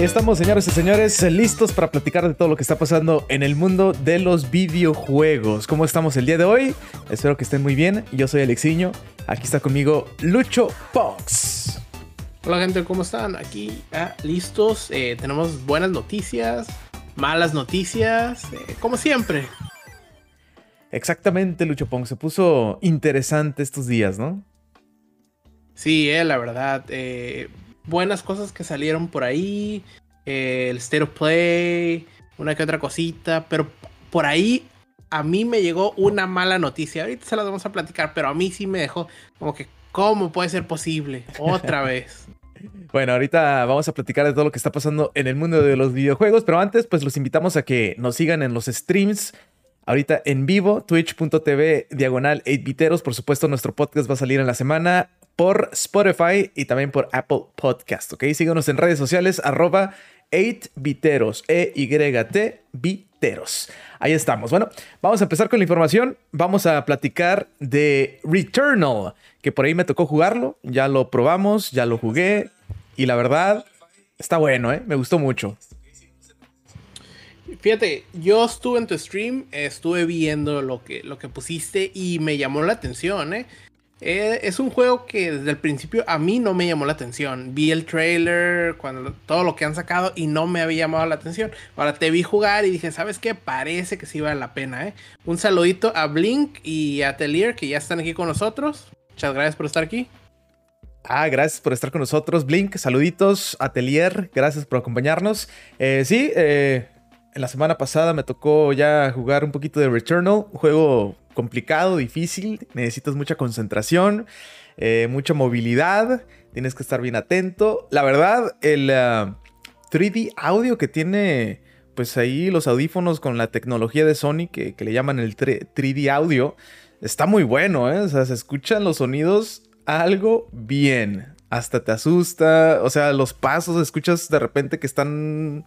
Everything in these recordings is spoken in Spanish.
Estamos, señores y señores, listos para platicar de todo lo que está pasando en el mundo de los videojuegos. ¿Cómo estamos el día de hoy? Espero que estén muy bien. Yo soy Alexiño. Aquí está conmigo Lucho Fox. Hola gente, ¿cómo están? Aquí ah, listos. Eh, tenemos buenas noticias, malas noticias, eh, como siempre. Exactamente, Lucho Pong. Se puso interesante estos días, ¿no? Sí, eh, la verdad. Eh, buenas cosas que salieron por ahí. eh, el State of Play, una que otra cosita. Pero por ahí a mí me llegó una mala noticia. Ahorita se las vamos a platicar, pero a mí sí me dejó como que, ¿cómo puede ser posible? Otra vez. Bueno, ahorita vamos a platicar de todo lo que está pasando en el mundo de los videojuegos, pero antes pues los invitamos a que nos sigan en los streams. Ahorita en vivo, twitch.tv diagonal 8biteros. Por supuesto, nuestro podcast va a salir en la semana por Spotify y también por Apple Podcast, ¿ok? Síganos en redes sociales, arroba 8biteros, E-Y-T, biteros. Ahí estamos. Bueno, vamos a empezar con la información. Vamos a platicar de Returnal, que por ahí me tocó jugarlo. Ya lo probamos, ya lo jugué y la verdad está bueno, ¿eh? Me gustó mucho. Fíjate, yo estuve en tu stream, estuve viendo lo que, lo que pusiste y me llamó la atención, ¿eh? Eh, es un juego que desde el principio a mí no me llamó la atención. Vi el trailer, cuando, todo lo que han sacado y no me había llamado la atención. Ahora te vi jugar y dije, ¿sabes qué? Parece que sí vale la pena, ¿eh? Un saludito a Blink y a Atelier que ya están aquí con nosotros. Muchas gracias por estar aquí. Ah, gracias por estar con nosotros, Blink. Saluditos, Atelier. Gracias por acompañarnos. Eh, sí, eh, la semana pasada me tocó ya jugar un poquito de Returnal, un juego complicado, difícil, necesitas mucha concentración, eh, mucha movilidad, tienes que estar bien atento. La verdad, el uh, 3D audio que tiene, pues ahí los audífonos con la tecnología de Sony que, que le llaman el 3D audio, está muy bueno, ¿eh? O sea, se escuchan los sonidos algo bien. Hasta te asusta, o sea, los pasos escuchas de repente que están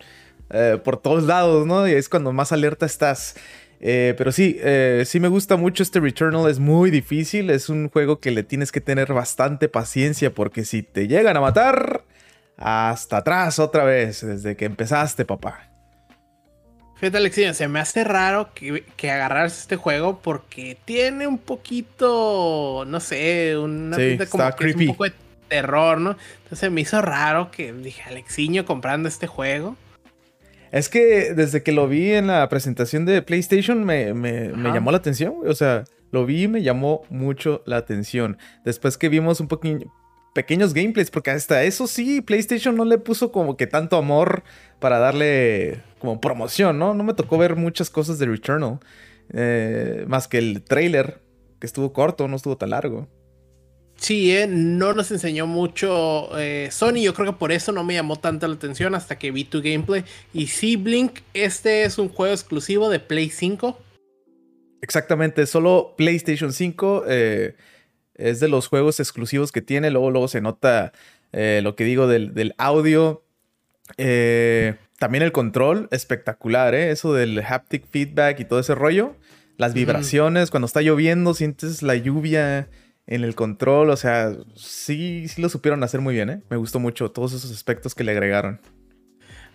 eh, por todos lados, ¿no? Y es cuando más alerta estás. Eh, pero sí, eh, sí me gusta mucho este Returnal, es muy difícil, es un juego que le tienes que tener bastante paciencia porque si te llegan a matar, hasta atrás otra vez, desde que empezaste, papá. Fíjate, Alexia, se me hace raro que, que agarrarse este juego porque tiene un poquito, no sé, una Sí, pinta como que es un poco de terror, ¿no? Entonces me hizo raro que dije, Alexiño comprando este juego. Es que desde que lo vi en la presentación de PlayStation me, me- me llamó la atención, güey. o sea, lo vi y me llamó mucho la atención. Después que vimos un poquito pequeños gameplays, porque hasta eso sí, PlayStation no le puso como que tanto amor para darle como promoción, ¿no? No me tocó ver muchas cosas de Returnal, eh, más que el trailer, que estuvo corto, no estuvo tan largo. Sí, eh, no nos enseñó mucho eh, Sony. Yo creo que por eso no me llamó tanta la atención hasta que vi tu gameplay. Y sí, Blink, este es un juego exclusivo de Play 5. Exactamente, solo PlayStation 5 eh, es de los juegos exclusivos que tiene. Luego, luego se nota eh, lo que digo del, del audio. También el control, espectacular, ¿eh? Eso del haptic feedback y todo ese rollo. Las vibraciones, cuando está lloviendo, sientes la lluvia en el control. O sea, sí, sí lo supieron hacer muy bien, ¿eh? Me gustó mucho todos esos aspectos que le agregaron.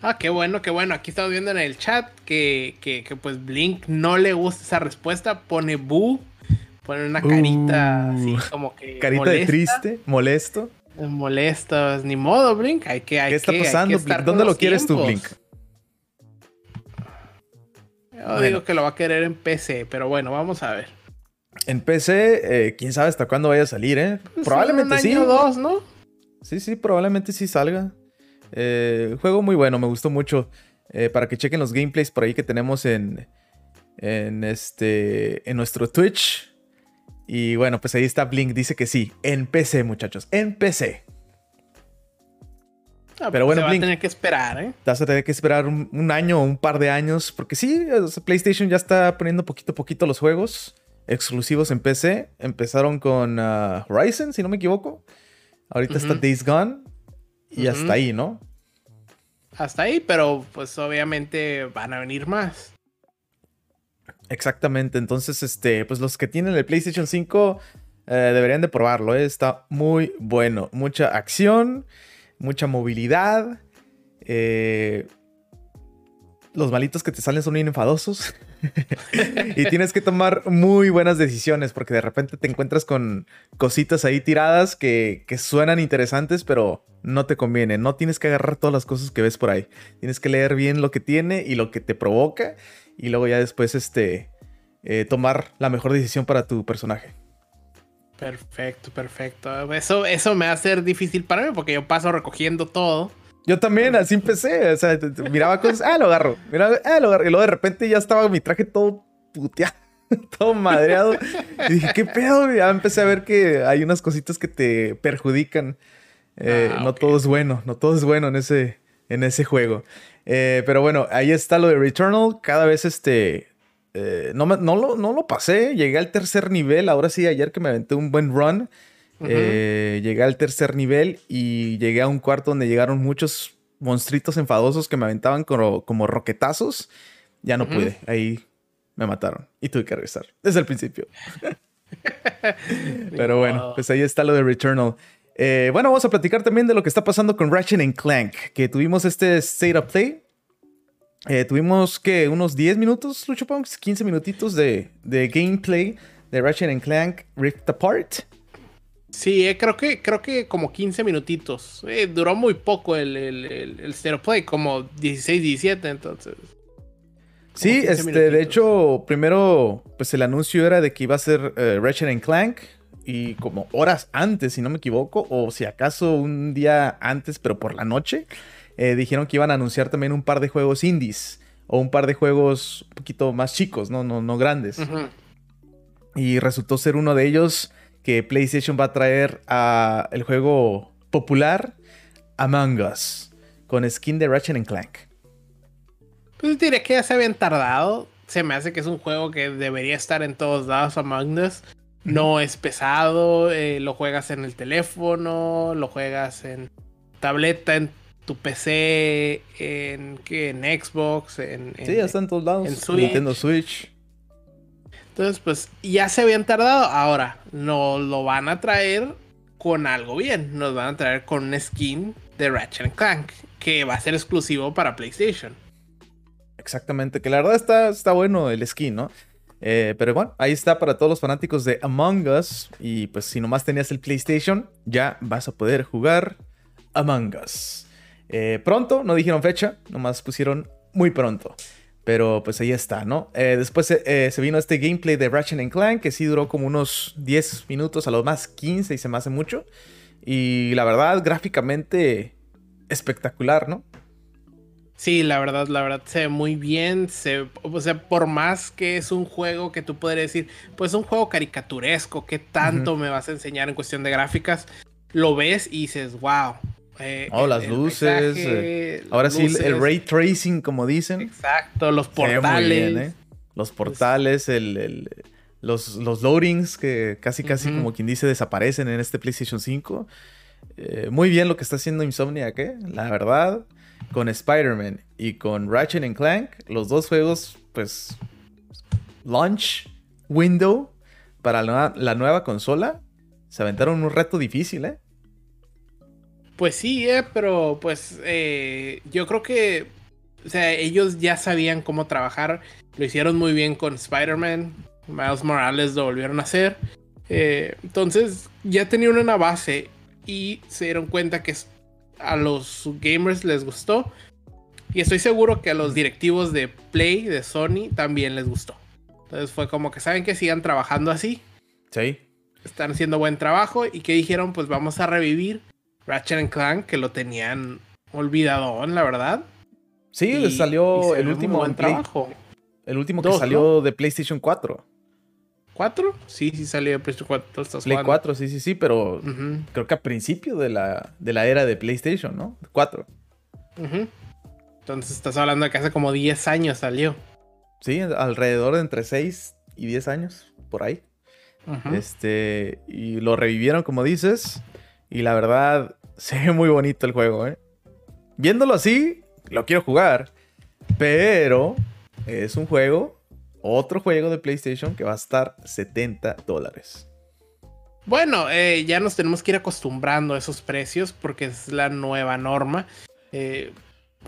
Ah, qué bueno, qué bueno. Aquí estamos viendo en el chat que, que, que, pues Blink no le gusta esa respuesta. Pone boo. Pone una carita así Uh, como que. Carita de triste, molesto. Molesta. Ni modo, Blink. Hay que. Hay ¿Qué está que- hay que pasando, Blink? ¿Dónde lo quieres tú. Blink? Yo Bueno. digo que lo va a querer en PC, pero bueno, vamos a ver. En PC, eh, quién sabe hasta cuándo vaya a salir, ¿eh? Pues Probablemente un sí. año o dos, ¿no? Sí, sí, probablemente sí salga. Eh, juego muy bueno, me gustó mucho. Eh, para que chequen los gameplays por ahí que tenemos en, en, este, en nuestro Twitch. Y bueno, pues ahí está Blink, dice que sí. En PC, muchachos, en PC. Ah, Pero pues bueno, se va Blink. a tener que esperar, ¿eh? Vas a tener que esperar un, un año o un par de años. Porque sí, PlayStation ya está poniendo poquito a poquito los juegos exclusivos en PC. Empezaron con ah, Horizon, si no me equivoco. Ahorita está. Days Gone. Y hasta ahí, ¿no? Hasta ahí, pero pues obviamente van a venir más. Exactamente. Entonces, este, pues los que tienen el PlayStation 5 eh, deberían de probarlo. ¿eh? Está muy bueno. Mucha acción, mucha movilidad. Eh, los malitos que te salen son bien enfadosos. y tienes que tomar muy buenas decisiones porque de repente te encuentras con cositas ahí tiradas que, que, suenan interesantes, pero no te conviene. No tienes que agarrar todas las cosas que ves por ahí. Tienes que leer bien lo que tiene y lo que te provoca y luego ya después este, eh, tomar la mejor decisión para tu personaje. Perfecto, perfecto. Eso, eso me va a ser difícil para mí porque yo paso recogiendo todo. Yo también, así empecé. O sea, miraba cosas, ah, lo agarro. Miraba, ah, lo agarro. Y luego de repente ya estaba mi traje todo puteado, todo madreado. Y dije, ¿qué pedo? ya empecé a ver que hay unas cositas que te perjudican. Eh, ah, no todo es bueno, no todo es bueno en ese, en ese juego. Eh, pero bueno, ahí está lo de Returnal. Cada vez este. Eh, no, no, lo, no lo pasé. Llegué al tercer nivel. Ahora sí, ayer que me aventé un buen run. Eh, llegué al tercer nivel y llegué a un cuarto donde llegaron muchos monstruitos enfadosos que me aventaban como, como roquetazos. Ya no pude. Ahí me mataron y tuve que regresar desde el principio. Pero bueno, pues ahí está lo de Returnal. Eh, bueno, vamos a platicar también de lo que está pasando con Ratchet Clank, que tuvimos este State of Play. Eh, tuvimos que unos 10 minutos, Lucho Punks, 15 minutitos de, de gameplay de Ratchet Clank Rift Apart. Sí, eh, creo que creo que como 15 minutitos. Eh, duró muy poco el, el, Stereo Play, como 16, 17, entonces. Sí, este, de hecho, primero, pues el anuncio era de que iba a ser uh, Ratchet Clank. Y como horas antes, si no me equivoco, o si acaso un día antes, pero por la noche, dijeron que iban a anunciar también un par de juegos indies. O un par de juegos un poquito más chicos, no, no, no grandes. Y resultó ser uno de ellos que PlayStation va a traer a el juego popular Among Us con skin de Ratchet Clank. Pues diré que ya se habían tardado. Se me hace que es un juego que debería estar en todos lados Among Us. No es pesado, eh, lo juegas en el teléfono, lo juegas en tableta, en tu PC, en, en Xbox, en, Sí, ya está en todos lados. En Nintendo Switch. Entonces, pues ya se habían tardado. Ahora nos lo van a traer con algo bien. Nos van a traer con un skin de Ratchet Clank que va a ser exclusivo para PlayStation. Exactamente, que la verdad está, está bueno el skin, ¿no? Eh, pero bueno, ahí está para todos los fanáticos de Among Us. Y pues si nomás tenías el PlayStation, ya vas a poder jugar Among Us. Eh, pronto, no dijeron fecha, nomás pusieron muy pronto. Pero pues ahí está, ¿no? Eh, después eh, se vino este gameplay de Ratchet Clank que sí duró como unos 10 minutos, a lo más 15 y se me hace mucho. Y la verdad, gráficamente espectacular, ¿no? Sí, la verdad, la verdad se ve muy bien. Se, o sea, por más que es un juego que tú podrías decir, pues es un juego caricaturesco, ¿qué tanto me vas a enseñar en cuestión de gráficas? Lo ves y dices, wow, eh, oh, las luces. Eh, ahora sí, el ray tracing, como dicen. Exacto, los portales. ¿eh? Los portales, el, los, los loadings que casi, casi, como quien dice, desaparecen en este PlayStation 5. muy bien lo que está haciendo Insomniac, ¿eh? La verdad, con Spider-Man y con Ratchet Clank, los dos juegos, pues, launch window para la, la nueva consola, se aventaron un reto difícil, ¿eh? Pues sí, eh, pero pues eh, yo creo que, o sea, ellos ya sabían cómo trabajar, lo hicieron muy bien con Spider-Man, Miles Morales lo volvieron a hacer, eh, entonces ya tenían una base y se dieron cuenta que a los gamers les gustó. Y estoy seguro que a los directivos de Play, de Sony, también les gustó. Entonces fue como que saben que sigan trabajando así. Sí. Están haciendo buen trabajo. Y que dijeron pues vamos a revivir Ratchet Clank, que lo tenían olvidado, la verdad. Sí, salió el último buen trabajo. El último que salió de PlayStation 4. ¿4? Sí, sí salió de PlayStation 4. Play 4, sí, sí, sí, pero creo que a principio de la, de la era de PlayStation, ¿no? 4. Entonces estás hablando de que hace como 10 años salió. Sí, alrededor de entre 6 y 10 años, por ahí. Este, y lo revivieron, como dices. Y la verdad, se ve muy bonito el juego, ¿eh? Viéndolo así, lo quiero jugar. Pero es un juego, otro juego de PlayStation que va a estar 70 dólares. Bueno, eh, ya nos tenemos que ir acostumbrando a esos precios porque es la nueva norma. Eh,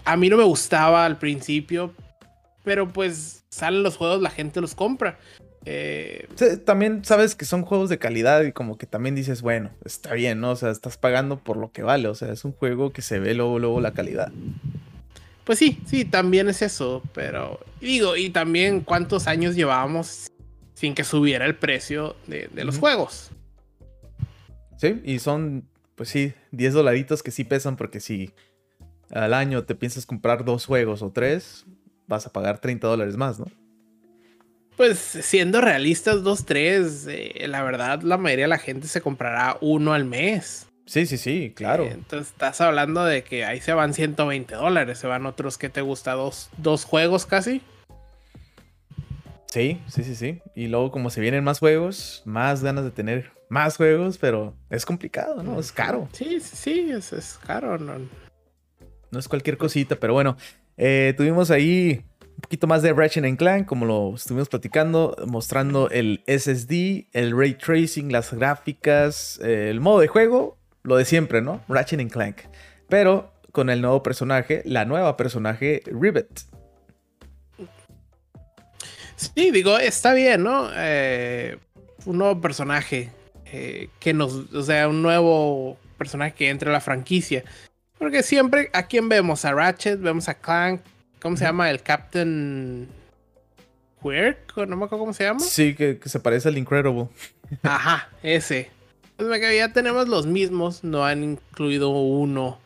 a mí no me gustaba al principio, pero pues salen los juegos, la gente los compra. Eh, también sabes que son juegos de calidad y como que también dices, bueno, está bien, ¿no? O sea, estás pagando por lo que vale, o sea, es un juego que se ve luego, luego la calidad. Pues sí, sí, también es eso, pero digo, y también cuántos años llevábamos sin que subiera el precio de, los juegos. Sí, y son, pues sí, 10 dolaritos que sí pesan porque si al año te piensas comprar dos juegos o tres, vas a pagar 30 dólares más, ¿no? Pues siendo realistas, dos, tres, eh, la verdad, la mayoría de la gente se comprará uno al mes. Sí, sí, sí, claro. Eh, entonces estás hablando de que ahí se van 120 dólares, se van otros que te gusta, dos, dos juegos casi. Sí, sí, sí, sí. Y luego como se vienen más juegos, más ganas de tener más juegos, pero es complicado, ¿no? Es caro. Sí, sí, sí, es, es caro, ¿no? No es cualquier cosita, pero bueno, eh, tuvimos ahí un poquito más de Ratchet Clank, como lo estuvimos platicando, mostrando el SSD, el ray tracing, las gráficas, el modo de juego, lo de siempre, ¿no? Ratchet Clank. Pero con el nuevo personaje, la nueva personaje Rivet. Sí, digo, está bien, ¿no? Eh, un nuevo personaje eh, que nos, o sea, un nuevo personaje que entre a la franquicia. Porque siempre, ¿a quién vemos? A Ratchet, vemos a Clank, ¿Cómo se llama? El Captain Quirk, no me acuerdo cómo se llama. Sí, que, se parece al Incredible. Ajá, ese. Pues ya tenemos los mismos, no han incluido uno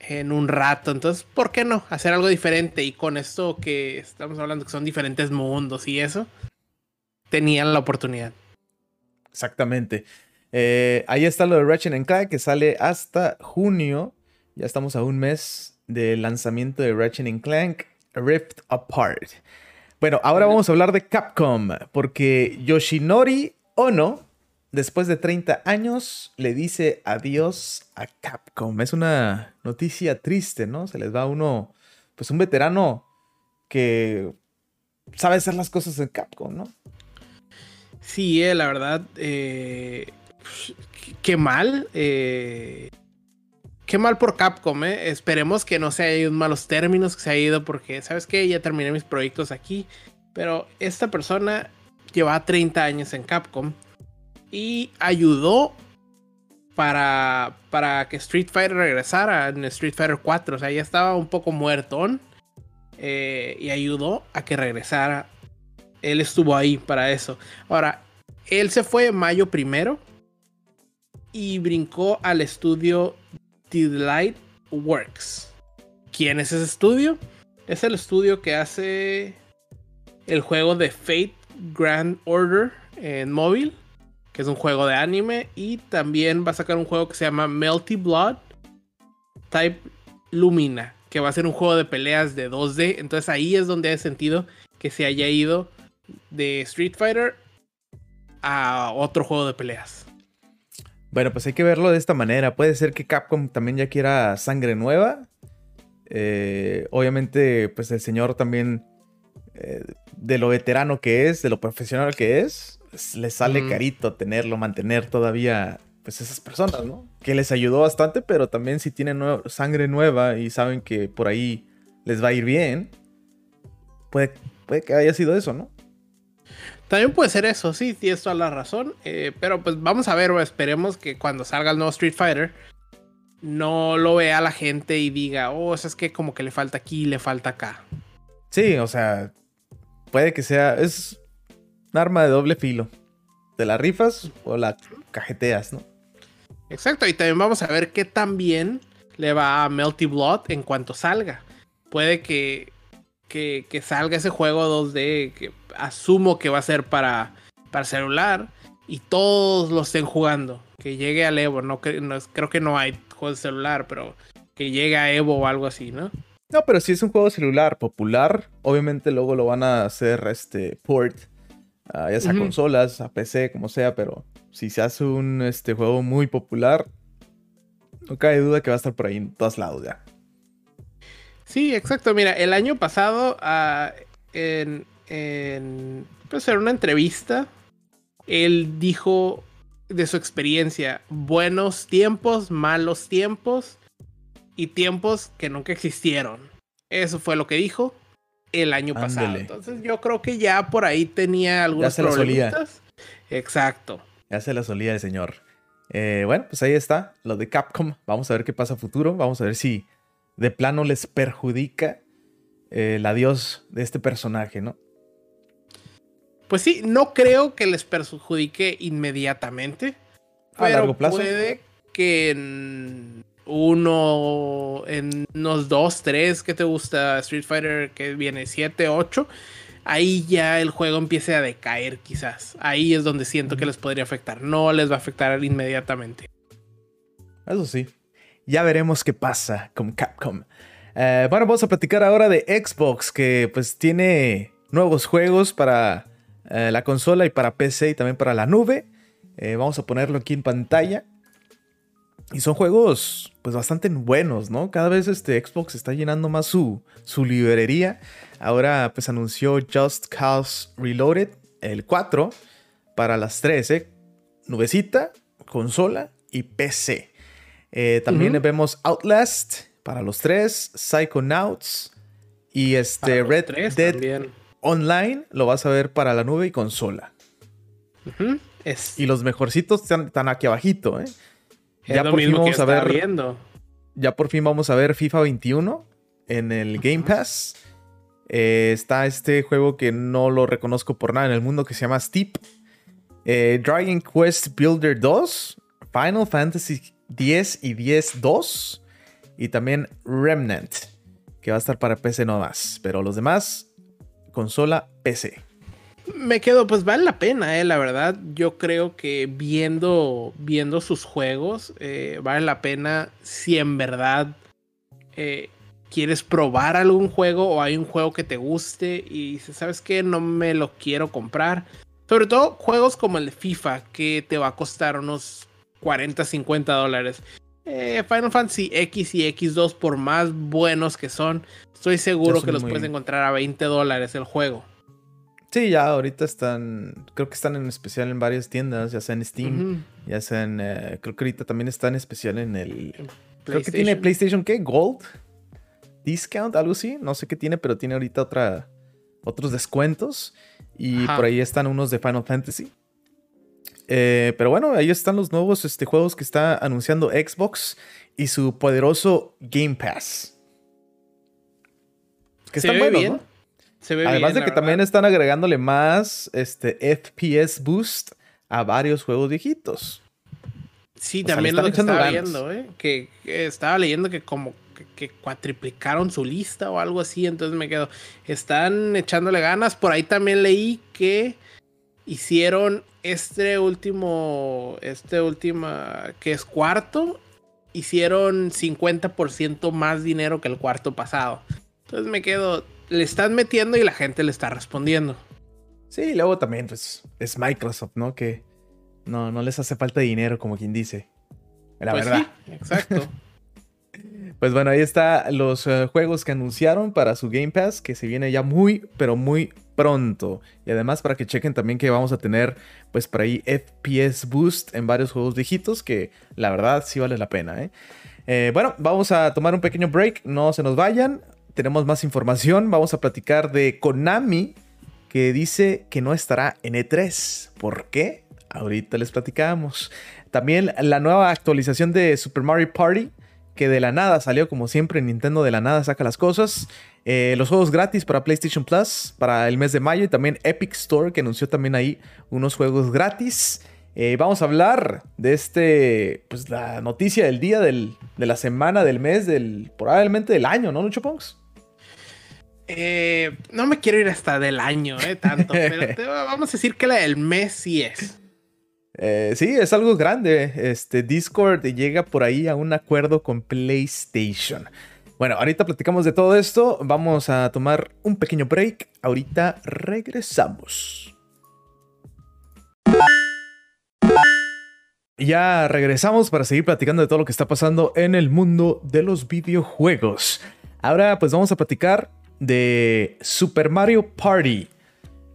en un rato. Entonces, ¿por qué no? Hacer algo diferente. Y con esto que estamos hablando, que son diferentes mundos y eso, tenían la oportunidad. Exactamente. Eh, ahí está lo de Ratchet Clank, que sale hasta junio. Ya estamos a un mes del lanzamiento de Ratchet Clank Rift Apart. Bueno, ahora vamos a hablar de Capcom, porque Yoshinori Ono, después de 30 años, le dice adiós a Capcom. Es una noticia triste, ¿no? Se les va uno, pues un veterano que sabe hacer las cosas en Capcom, ¿no? Sí, eh, la verdad, eh, qué mal. Eh, Qué mal por Capcom, ¿eh? Esperemos que no se haya ido malos términos, que se haya ido porque, ¿sabes qué? Ya terminé mis proyectos aquí. Pero esta persona lleva 30 años en Capcom y ayudó para, para que Street Fighter regresara en Street Fighter 4. O sea, ya estaba un poco muertón eh, y ayudó a que regresara. Él estuvo ahí para eso. Ahora, él se fue en mayo primero y brincó al estudio Light Works. ¿Quién es ese estudio? Es el estudio que hace el juego de Fate Grand Order en móvil, que es un juego de anime, y también va a sacar un juego que se llama Melty Blood Type Lumina, que va a ser un juego de peleas de 2D. Entonces ahí es donde he sentido que se haya ido de Street Fighter a otro juego de peleas. Bueno, pues hay que verlo de esta manera. Puede ser que Capcom también ya quiera sangre nueva. Eh, obviamente, pues el señor también, eh, de lo veterano que es, de lo profesional que es, pues, le sale carito tenerlo, mantener todavía, pues esas personas, ¿no? Que les ayudó bastante, pero también si tienen sangre nueva y saben que por ahí les va a ir bien, puede, puede que haya sido eso, ¿no? También puede ser eso, sí, tienes toda la razón. Eh, pero pues vamos a ver, o esperemos que cuando salga el nuevo Street Fighter no lo vea la gente y diga, oh, eso es que como que le falta aquí, le falta acá. Sí, o sea, puede que sea, es un arma de doble filo. ¿Te la rifas o la cajeteas, no? Exacto, y también vamos a ver qué tan bien le va a Melty Blood en cuanto salga. Puede que que, salga ese juego 2D, que asumo que va a ser para, para celular, y todos lo estén jugando. Que llegue al Evo, no, creo que no hay juegos de celular, pero que llegue a Evo o algo así, ¿no? No, pero si es un juego celular popular, obviamente luego lo van a hacer este port, ya sea consolas, a PC, como sea, pero si se hace un este, juego muy popular, no cabe duda que va a estar por ahí en todos lados ya. Sí, exacto. Mira, el año pasado, ah, en, en, pues, en una entrevista, él dijo de su experiencia, buenos tiempos, malos tiempos, y tiempos que nunca existieron. Eso fue lo que dijo el año pasado. Entonces yo creo que ya por ahí tenía algunos problemas. Exacto. Ya se la solía el señor. Eh, bueno, pues ahí está, lo de Capcom. Vamos a ver qué pasa a futuro. Vamos a ver si de plano les perjudica el adiós de este personaje, ¿no? Pues sí, no creo que les perjudique inmediatamente. A largo plazo. Puede que en uno, en unos dos, tres, ¿qué te gusta? Street Fighter que viene 7, 8. Ahí ya el juego empiece a decaer, quizás. Ahí es donde siento que les podría afectar. No les va a afectar inmediatamente. Eso sí. Ya veremos qué pasa con Capcom. Eh, bueno, vamos a platicar ahora de Xbox, que pues tiene nuevos juegos para eh, la consola y para PC y también para la nube. Eh, vamos a ponerlo aquí en pantalla. Y son juegos pues bastante buenos, ¿no? Cada vez este Xbox está llenando más su, su librería. Ahora pues anunció Just Cause Reloaded, el 4, para las 13. Nubecita, consola y PC. Eh, también vemos Outlast para los tres, Psychonauts y este Red Dead Online lo vas a ver para la nube y consola. Y los mejorcitos están, aquí abajito, ¿eh? ya por fin vamos a ver. Viendo. Ya por fin vamos a ver FIFA 21 en el Game Pass. Eh, está este juego que no lo reconozco por nada en el mundo que se llama Steep. Eh, Dragon Quest Builder 2. Final Fantasy 10 y 10 2. Y también Remnant. Que va a estar para PC nomás. Pero los demás consola PC. Me quedo, pues vale la pena, eh, la verdad. Yo creo que viendo, viendo sus juegos, eh, vale la pena si en verdad eh, quieres probar algún juego o hay un juego que te guste y dices, ¿sabes qué? No me lo quiero comprar. Sobre todo juegos como el de FIFA, que te va a costar unos 40, 50 dólares. Eh, Final Fantasy X y X2, por más buenos que son, estoy seguro que los puedes encontrar a 20 dólares el juego. Sí, ya ahorita están, creo que están en especial en varias tiendas, ya sea en Steam, ya sea en, eh, creo que ahorita también está en especial en el, creo que tiene PlayStation, ¿qué? Gold, Discount, algo así, no sé qué tiene, pero tiene ahorita otra, otros descuentos y por ahí están unos de Final Fantasy. Eh, pero bueno, ahí están los nuevos este, juegos que está anunciando Xbox y su poderoso Game Pass. Que están buenos, ¿no? Además de que también están agregándole más este, FPS Boost a varios juegos viejitos. Sí, también lo que estaba leyendo, ¿eh? que, estaba leyendo que como que, cuatriplicaron su lista o algo así, entonces me quedo. Están echándole ganas. Por ahí también leí que hicieron este último, este último, que es cuarto, hicieron 50% más dinero que el cuarto pasado. Entonces me quedo, le están metiendo y la gente le está respondiendo. Sí, luego también pues es Microsoft, ¿no? Que no, no les hace falta dinero, como quien dice. La pues verdad. exacto. Pues bueno, ahí está los eh, juegos que anunciaron para su Game Pass, que se viene ya muy, pero muy pronto. Y además para que chequen también que vamos a tener, pues por ahí FPS Boost en varios juegos viejitos, que la verdad sí vale la pena. ¿eh? Eh, bueno, vamos a tomar un pequeño break, no se nos vayan. Tenemos más información, vamos a platicar de Konami, que dice que no estará en E3. ¿Por qué? Ahorita les platicamos. También la nueva actualización de Super Mario Party que de la nada salió, como siempre, Nintendo de la nada saca las cosas. Eh, los juegos gratis para PlayStation Plus para el mes de mayo y también Epic Store que anunció también ahí unos juegos gratis. Eh, vamos a hablar de este, pues la noticia del día, del, de la semana, del mes, del probablemente del año, ¿no, Lucho Pongs? Eh, no me quiero ir hasta del año, eh, tanto, pero vamos a decir que la del mes sí es. Eh, sí, es algo grande. Este Discord llega por ahí a un acuerdo con PlayStation. Bueno, ahorita platicamos de todo esto. Vamos a tomar un pequeño break. Ahorita regresamos. Ya regresamos para seguir platicando de todo lo que está pasando en el mundo de los videojuegos. Ahora pues vamos a platicar de Super Mario Party.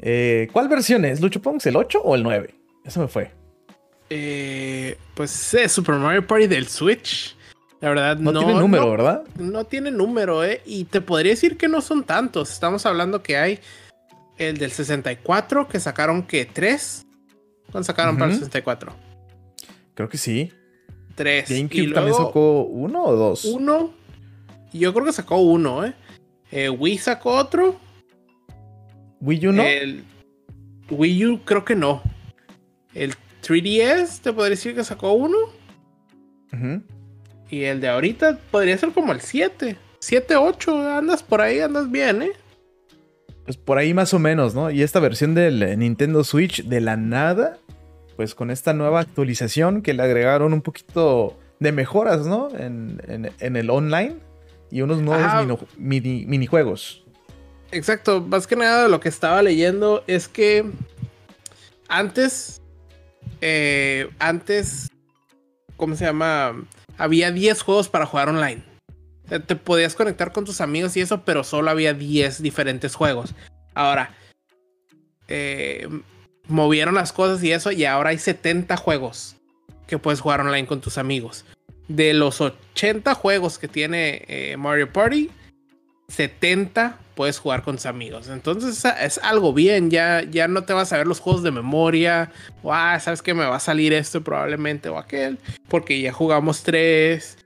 Eh, ¿Cuál versión es? ¿Lucho Pongs? ¿El 8 o el 9? Eso me fue. Eh, pues es Super Mario Party del Switch. La verdad, no, no tiene número, ¿verdad? No tiene número, ¿eh? Y te podría decir que no son tantos. Estamos hablando que hay el del 64 que sacaron que tres. ¿Cuántos sacaron para el 64? Creo que sí. Tres. GameCube también sacó uno o dos. Uno. Yo creo que sacó uno, ¿eh? eh Wii sacó otro. ¿Wii U no? El Wii U creo que no. El 3DS te podría decir que sacó uno. Y el de ahorita podría ser como el 7. 7, 8. Andas por ahí, andas bien, ¿eh? Pues por ahí más o menos, ¿no? Y esta versión del Nintendo Switch de la nada, pues con esta nueva actualización que le agregaron un poquito de mejoras, ¿no? En, el online y unos nuevos minijuegos. Exacto, más que nada lo que estaba leyendo es que antes, eh, antes, ¿cómo se llama? Había 10 juegos para jugar online. Te podías conectar con tus amigos y eso, pero solo había 10 diferentes juegos. Ahora, eh, movieron las cosas y eso, y ahora hay 70 juegos que puedes jugar online con tus amigos. De los 80 juegos que tiene eh, Mario Party, 70 puedes jugar con tus amigos. Entonces es algo bien, ya, ya no te vas a ver los juegos de memoria, o ah, sabes que me va a salir esto probablemente o aquel, porque ya jugamos tres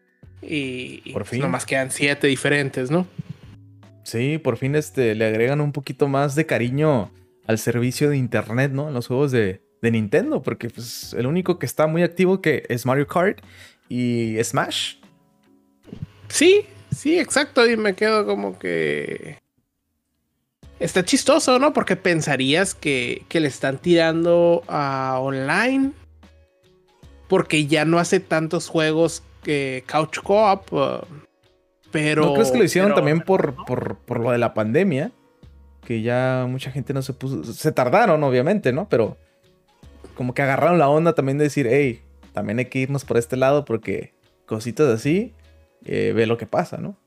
y, por pues, fin. nomás quedan siete diferentes, ¿no? Sí, por fin este, le agregan un poquito más de cariño al servicio de internet, ¿no? En los juegos de, de Nintendo, porque pues, el único que está muy activo que es Mario Kart y Smash. Sí, Sí, exacto, y me quedo como que... Está chistoso, ¿no? Porque pensarías que, le están tirando a online. Porque ya no hace tantos juegos que Couch Co-op. Uh, pero... ¿No crees que lo hicieron también por, por, por, lo de la pandemia? Que ya mucha gente no se puso... Se tardaron, obviamente, ¿no? Pero como que agarraron la onda también de decir, hey, también hay que irnos por este lado porque cositas así eh, ve lo que pasa, ¿no?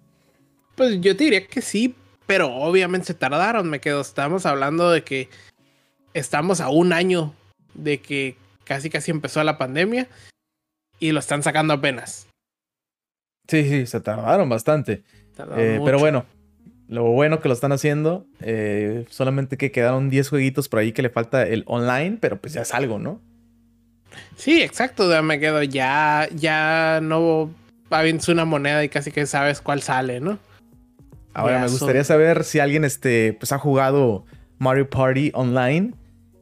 Pues yo te diría que sí, pero obviamente se tardaron, me quedo. Estamos hablando de que estamos a un año de que casi casi empezó la pandemia y lo están sacando apenas. Sí, sí, se tardaron bastante. Eh, pero bueno, lo bueno que lo están haciendo, eh, solamente que quedaron 10 jueguitos por ahí que le falta el online, pero pues ya es algo, ¿no? Sí, exacto, me quedo, ya, ya no avientas una moneda y casi que sabes cuál sale, ¿no? Ahora me gustaría saber si alguien este, pues, ha jugado Mario Party online.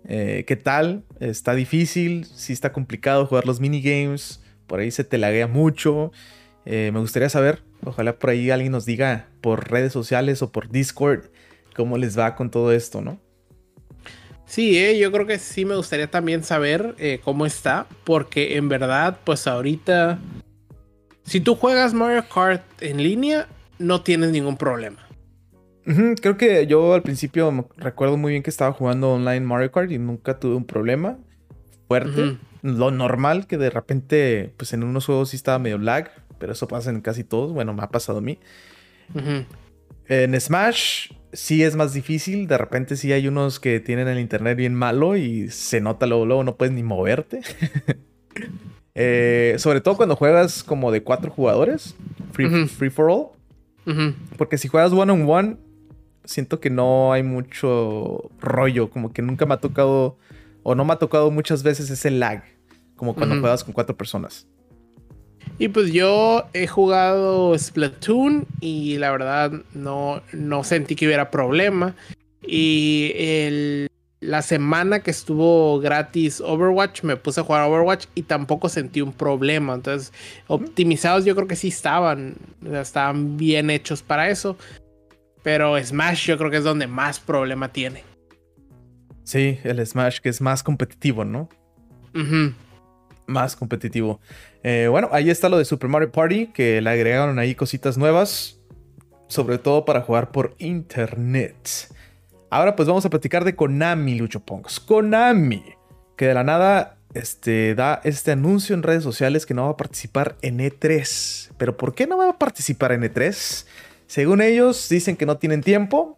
Eh, ¿Qué tal? ¿Está difícil? ¿Si está complicado jugar los minigames? Por ahí se te laguea mucho. Eh, me gustaría saber, ojalá por ahí alguien nos diga por redes sociales o por Discord cómo les va con todo esto, ¿no? Sí, eh, yo creo que sí me gustaría también saber cómo está, porque en verdad, pues ahorita si tú juegas Mario Kart en línea, no tienes ningún problema. Creo que yo al principio recuerdo muy bien que estaba jugando online Mario Kart y nunca tuve un problema fuerte. Lo normal que de repente, pues en unos juegos sí estaba medio lag, pero eso pasa en casi todos. Bueno, me ha pasado a mí. En Smash sí es más difícil. De repente sí hay unos que tienen el internet bien malo y se nota luego, luego no puedes ni moverte. Eh, sobre todo cuando juegas como de cuatro jugadores, free, for all. Porque si juegas one on one, siento que no hay mucho rollo. Como que nunca me ha tocado, o no me ha tocado muchas veces ese lag, como cuando juegas con cuatro personas. Y pues yo he jugado Splatoon y la verdad no, no sentí que hubiera problema. Y el, la semana que estuvo gratis Overwatch, me puse a jugar Overwatch y tampoco sentí un problema. Entonces, optimizados yo creo que sí estaban. estaban bien hechos para eso. Pero Smash yo creo que es donde más problema tiene. Sí, el Smash que es más competitivo, ¿no? Más competitivo. Eh, bueno, ahí está lo de Super Mario Party, que le agregaron ahí cositas nuevas. Sobre todo para jugar por internet. Ahora pues vamos a platicar de Konami, Lucho Pongs. Konami, que de la nada este, da este anuncio en redes sociales que no va a participar en E3. Pero ¿por qué no va a participar en E3? Según ellos dicen que no tienen tiempo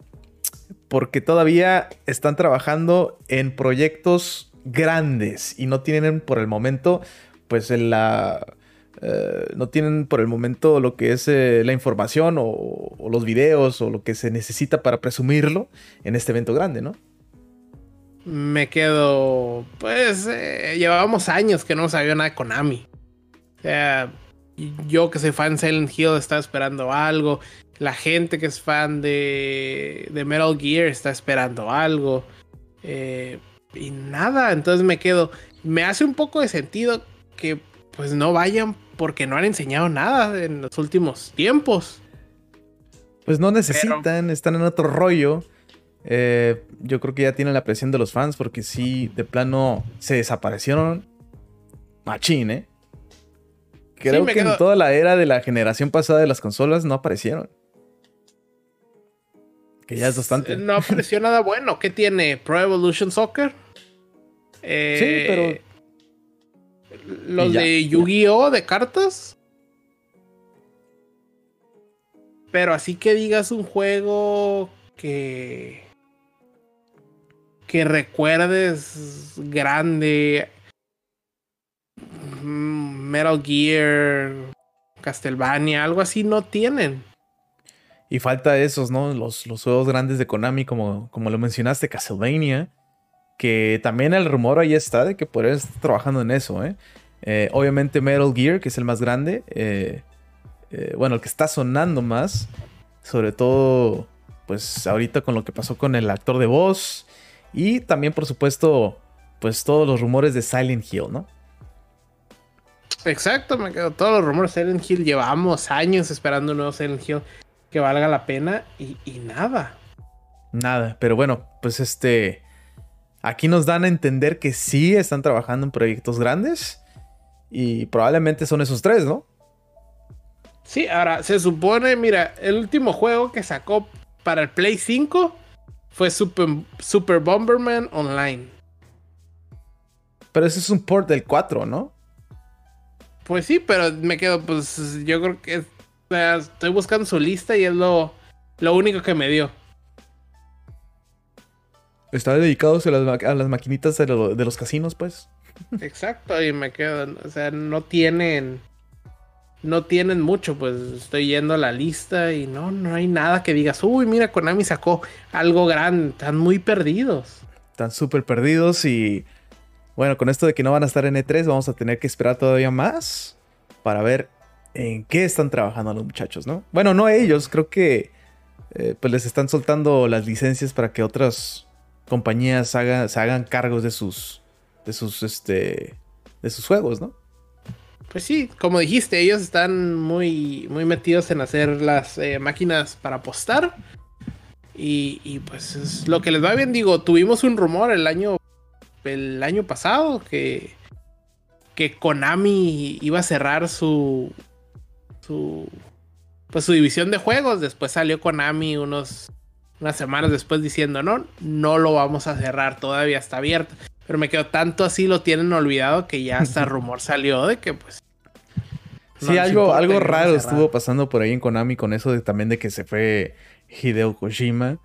porque todavía están trabajando en proyectos grandes y no tienen por el momento pues la eh, no tienen por el momento lo que es eh, la información o, los videos o lo que se necesita para presumirlo en este evento grande, ¿no? Me quedo, pues, eh, llevábamos años que no sabía nada de Konami. O sea, yo que soy fan de Silent Hill estaba esperando algo. La gente que es fan de, de Metal Gear está esperando algo. y nada, entonces me quedo. Me hace un poco de sentido que pues no vayan porque no han enseñado nada en los últimos tiempos. Pues no necesitan, están en otro rollo. Eh, yo creo que ya tienen la presión de los fans porque sí, de plano se desaparecieron. Machín, ¿eh? Creo que en toda la era de la generación pasada de las consolas no aparecieron. Que ya es bastante. No apareció nada bueno. ¿Qué tiene? Pro Evolution Soccer. sí, pero eh, los de Yu-Gi-Oh! de cartas. Pero así que digas un juego que. que recuerdes grande. Mm, Metal Gear, Castlevania, algo así no tienen. Y falta esos, ¿no? Los, los juegos grandes de Konami, como, como lo mencionaste, Castlevania que también el rumor ahí está de que podrías estar trabajando en eso, ¿eh? ¿eh? obviamente Metal Gear, que es el más grande, eh, eh, bueno, el que está sonando más, sobre todo, pues ahorita con lo que pasó con el actor de voz y también, por supuesto, pues todos los rumores de Silent Hill, ¿no? Exacto, me quedo todos los rumores de Silent Hill, llevamos años esperando un nuevo Silent Hill que valga la pena y, y nada. Nada, pero bueno, pues este... Aquí nos dan a entender que sí están trabajando en proyectos grandes y probablemente son esos tres, ¿no? Sí, ahora se supone, mira, el último juego que sacó para el Play 5 fue Super, Super Bomberman Online. Pero ese es un port del 4, ¿no? Pues sí, pero me quedo, pues yo creo que estoy buscando su lista y es lo, lo único que me dio. Están dedicados a las, maquinitas de, los casinos, pues. Exacto, y me quedo, o sea, no tienen, no tienen mucho, pues estoy yendo a la lista y no, no hay nada que digas, uy, mira, Konami sacó algo grande, están muy perdidos. Están súper perdidos y bueno, con esto de que no van a estar en E3, vamos a tener que esperar todavía más para ver en qué están trabajando los muchachos, ¿no? Bueno, no ellos, creo que eh, pues les están soltando las licencias para que otros compañías hagan, se hagan cargos de sus, de sus, este, de sus juegos, ¿no? Pues sí, como dijiste, ellos están muy, muy metidos en hacer las eh, máquinas para apostar. Y, pues es lo que les va bien. Digo, tuvimos un rumor el año, el año pasado que, que Konami iba a cerrar su, su, pues su división de juegos. Después salió Konami unos unas semanas después diciendo, no, no lo vamos a cerrar, todavía está abierto. Pero me quedo tanto así, lo tienen olvidado que ya hasta rumor salió de que pues... sí, algo, algo raro estuvo pasando por ahí en Konami con eso de, también de que se fue Hideo Kojima.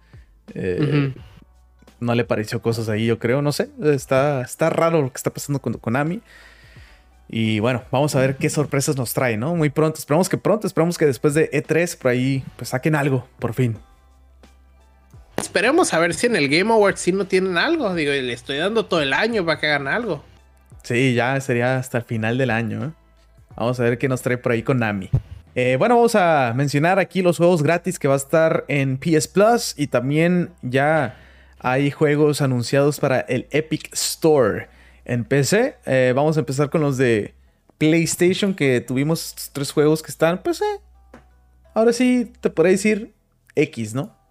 Eh, no le pareció cosas ahí, yo creo, no sé. Está, está raro lo que está pasando con Konami. Y bueno, vamos a ver qué sorpresas nos trae, ¿no? Muy pronto, esperamos que pronto, esperamos que después de E3 por ahí pues saquen algo, por fin. Esperemos a ver si en el Game Awards sí no tienen algo. Digo, le estoy dando todo el año para que hagan algo. Sí, ya sería hasta el final del año. ¿eh? Vamos a ver qué nos trae por ahí con Nami. Eh, bueno, vamos a mencionar aquí los juegos gratis que va a estar en PS Plus y también ya hay juegos anunciados para el Epic Store en PC. Eh, vamos a empezar con los de PlayStation que tuvimos tres juegos que están, pues, ahora sí te podría decir X, ¿no?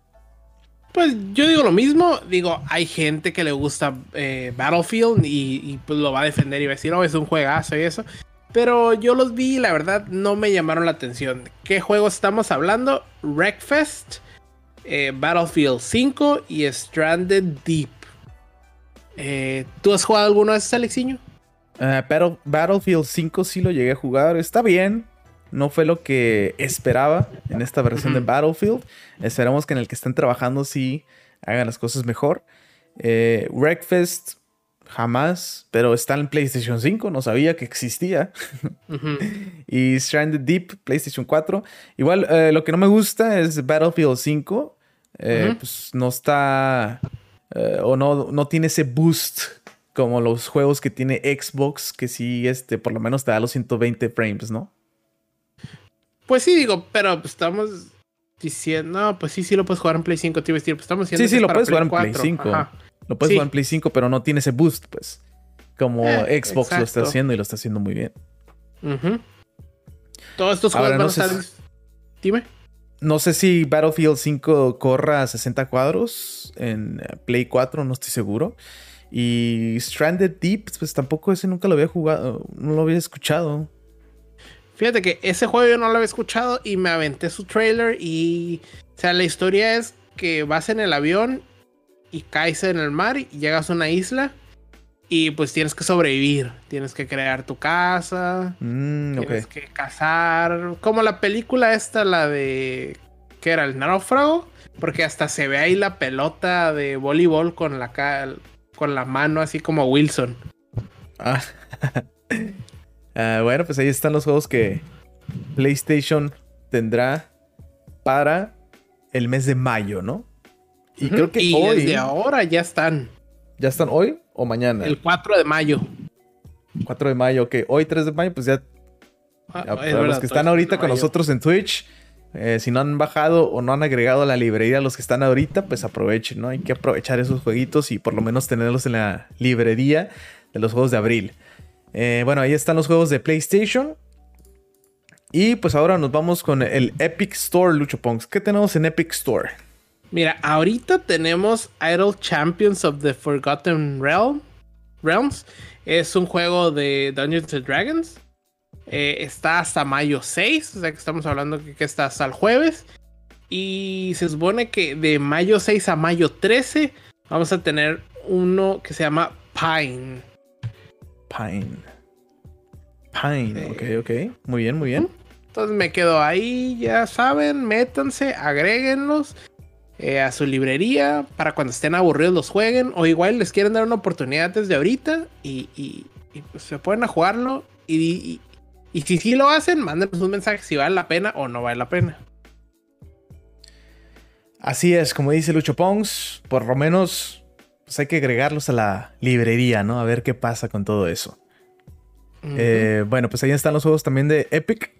Pues yo digo lo mismo, digo, hay gente que le gusta eh, Battlefield y, pues lo va a defender y va a decir, oh, es un juegazo y eso. Pero yo los vi y la verdad no me llamaron la atención. ¿Qué juegos estamos hablando? Wreckfest, eh, Battlefield 5 y Stranded Deep. Eh, ¿Tú has jugado alguno de esos, Alexiño? Battlefield 5 sí lo llegué a jugar, está bien. No fue lo que esperaba en esta versión de Battlefield. Esperamos que en el que estén trabajando sí hagan las cosas mejor. Eh, Wreckfest, jamás, pero está en PlayStation 5, no sabía que existía. y Stranded Deep, PlayStation 4. Igual, eh, lo que no me gusta es Battlefield 5. Eh, pues no está eh, o no, no tiene ese boost como los juegos que tiene Xbox, que sí, este, por lo menos te da los 120 frames, ¿no? Pues sí, digo, pero estamos diciendo, no, pues sí, sí lo puedes jugar en Play 5, tío, pues estamos diciendo Sí, sí, lo puedes jugar en Play 5. Lo puedes jugar en Play 5, pero no tiene ese boost, pues. Como eh, Xbox lo está haciendo y lo está haciendo muy bien. Todos estos juegos van a estar... Dime. No sé si Battlefield 5 corra a 60 cuadros en Play 4, no estoy seguro. Y Stranded Deep, pues tampoco ese nunca lo había jugado, no lo había escuchado. Fíjate que ese juego yo no lo había escuchado y me aventé su trailer y... O sea, la historia es que vas en el avión y caes en el mar y llegas a una isla y pues tienes que sobrevivir. Tienes que crear tu casa. Mm, tienes que cazar. Como la película esta, la de. ¿Qué era? El náufrago. Porque hasta se ve ahí la pelota de voleibol con la, con la mano, así como Wilson. Ah. ah. bueno, pues ahí están los juegos que PlayStation tendrá para el mes de mayo, ¿no? Y creo que hoy. Desde ahora ya están. ¿Ya están hoy o mañana? El 4 de mayo. 4 de mayo, ok. Hoy 3 de mayo, pues ya. Ah, los que están ahorita con nosotros en Twitch, eh, si no han bajado o no han agregado a la librería los que están ahorita, pues aprovechen, ¿no? Hay que aprovechar esos jueguitos y por lo menos tenerlos en la librería de los juegos de abril. Eh, bueno, ahí están los juegos de PlayStation. Y pues ahora nos vamos con el Epic Store, Lucho Punks. ¿Qué tenemos en Epic Store? Mira, ahorita tenemos Idle Champions of the Forgotten Realm, Realms. Es un juego de Dungeons and Dragons. Eh, está hasta mayo 6, o sea que estamos hablando que, está hasta el jueves. Y se supone que de mayo 6 a mayo 13 vamos a tener uno que se llama Pine. Pine. Pine, ok, ok. Muy bien, muy bien. Entonces me quedo ahí, ya saben, métanse, agréguenlos. Eh, a su librería para cuando estén aburridos los jueguen o igual les quieren dar una oportunidad desde ahorita y, pues, se pueden a jugarlo y, si sí lo hacen, mándenos un mensaje si vale la pena o no vale la pena. Así es, como dice Lucho Pons, por lo menos pues hay que agregarlos a la librería, ¿no? A ver qué pasa con todo eso. Eh, bueno, pues ahí están los juegos también de Epic.